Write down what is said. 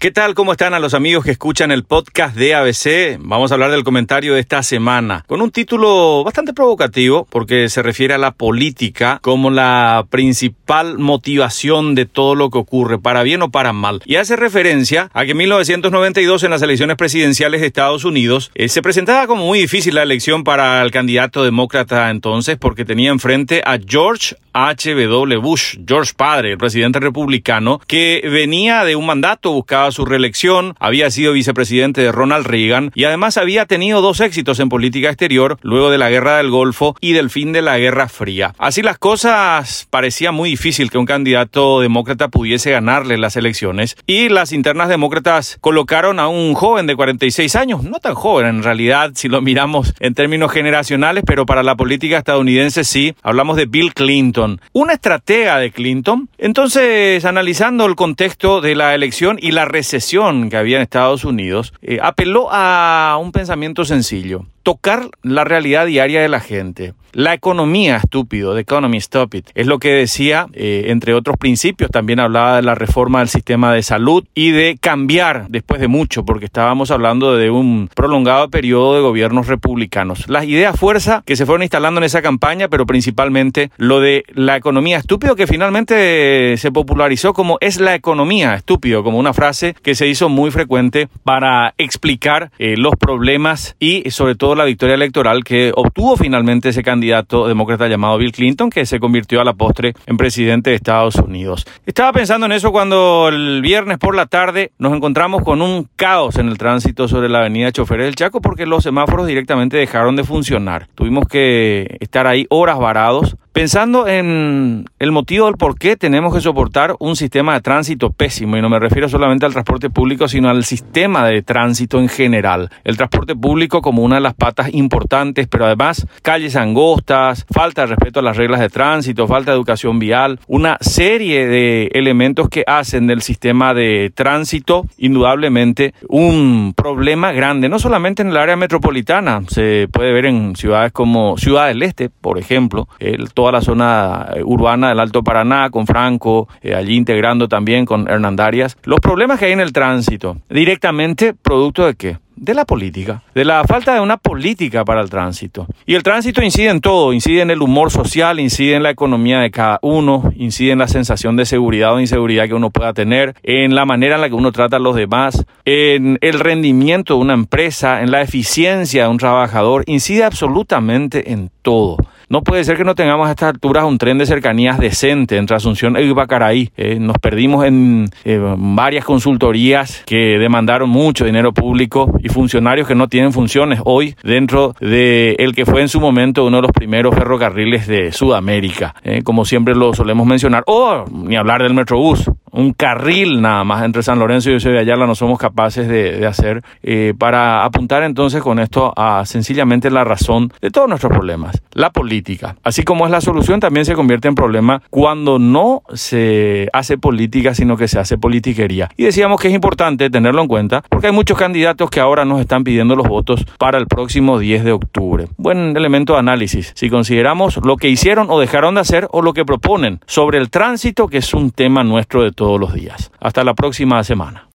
¿Qué tal? ¿Cómo están a los amigos que escuchan el podcast de ABC? Vamos a hablar del comentario de esta semana, con un título bastante provocativo porque se refiere a la política como la principal motivación de todo lo que ocurre, para bien o para mal. Y hace referencia a que en 1992 en las elecciones presidenciales de Estados Unidos eh, se presentaba como muy difícil la elección para el candidato demócrata entonces porque tenía enfrente a George H.W. Bush, George Padre, el presidente republicano, que venía de un mandato, buscaba su reelección, había sido vicepresidente de Ronald Reagan y además había tenido dos éxitos en política exterior luego de la guerra del Golfo y del fin de la Guerra Fría. Así las cosas, parecía muy difícil que un candidato demócrata pudiese ganarle las elecciones y las internas demócratas colocaron a un joven de 46 años, no tan joven en realidad si lo miramos en términos generacionales, pero para la política estadounidense sí, hablamos de Bill Clinton una estratega de Clinton. Entonces, analizando el contexto de la elección y la recesión que había en Estados Unidos, eh, apeló a un pensamiento sencillo tocar la realidad diaria de la gente. La economía, estúpido, the economy stop it, es lo que decía, eh, entre otros principios, también hablaba de la reforma del sistema de salud y de cambiar después de mucho, porque estábamos hablando de un prolongado periodo de gobiernos republicanos. Las ideas fuerza que se fueron instalando en esa campaña, pero principalmente lo de la economía estúpido que finalmente se popularizó como es la economía estúpido, como una frase que se hizo muy frecuente para explicar eh, los problemas y sobre todo la victoria electoral que obtuvo finalmente ese candidato demócrata llamado Bill Clinton, que se convirtió a la postre en presidente de Estados Unidos. Estaba pensando en eso cuando el viernes por la tarde nos encontramos con un caos en el tránsito sobre la avenida Choferes del Chaco porque los semáforos directamente dejaron de funcionar. Tuvimos que estar ahí horas varados Pensando en el motivo del por qué tenemos que soportar un sistema de tránsito pésimo, y no me refiero solamente al transporte público, sino al sistema de tránsito en general. El transporte público como una de las patas importantes, pero además calles angostas, falta de respeto a las reglas de tránsito, falta de educación vial, una serie de elementos que hacen del sistema de tránsito indudablemente un problema grande, no solamente en el área metropolitana, se puede ver en ciudades como Ciudad del Este, por ejemplo, el, toda la zona eh, urbana del Alto Paraná, con Franco, eh, allí integrando también con Hernandarias. Los problemas que hay en el tránsito, directamente producto de qué? de la política, de la falta de una política para el tránsito. Y el tránsito incide en todo, incide en el humor social, incide en la economía de cada uno, incide en la sensación de seguridad o inseguridad que uno pueda tener, en la manera en la que uno trata a los demás, en el rendimiento de una empresa, en la eficiencia de un trabajador, incide absolutamente en todo. No puede ser que no tengamos a estas alturas un tren de cercanías decente entre Asunción e Ibacaraí. Eh, nos perdimos en eh, varias consultorías que demandaron mucho dinero público y funcionarios que no tienen funciones hoy dentro de el que fue en su momento uno de los primeros ferrocarriles de Sudamérica, eh, como siempre lo solemos mencionar. O ni hablar del Metrobús un carril nada más entre San Lorenzo y José de Ayala no somos capaces de, hacer eh, para apuntar entonces con esto a sencillamente la razón de todos nuestros problemas, la política. Así como es la solución, también se convierte en problema cuando no se hace política, sino que se hace politiquería. Y decíamos que es importante tenerlo en cuenta porque hay muchos candidatos que ahora nos están pidiendo los votos para el próximo 10 de octubre. Buen elemento de análisis. Si consideramos lo que hicieron o dejaron de hacer o lo que proponen sobre el tránsito, que es un tema nuestro de todos los días. Hasta la próxima semana.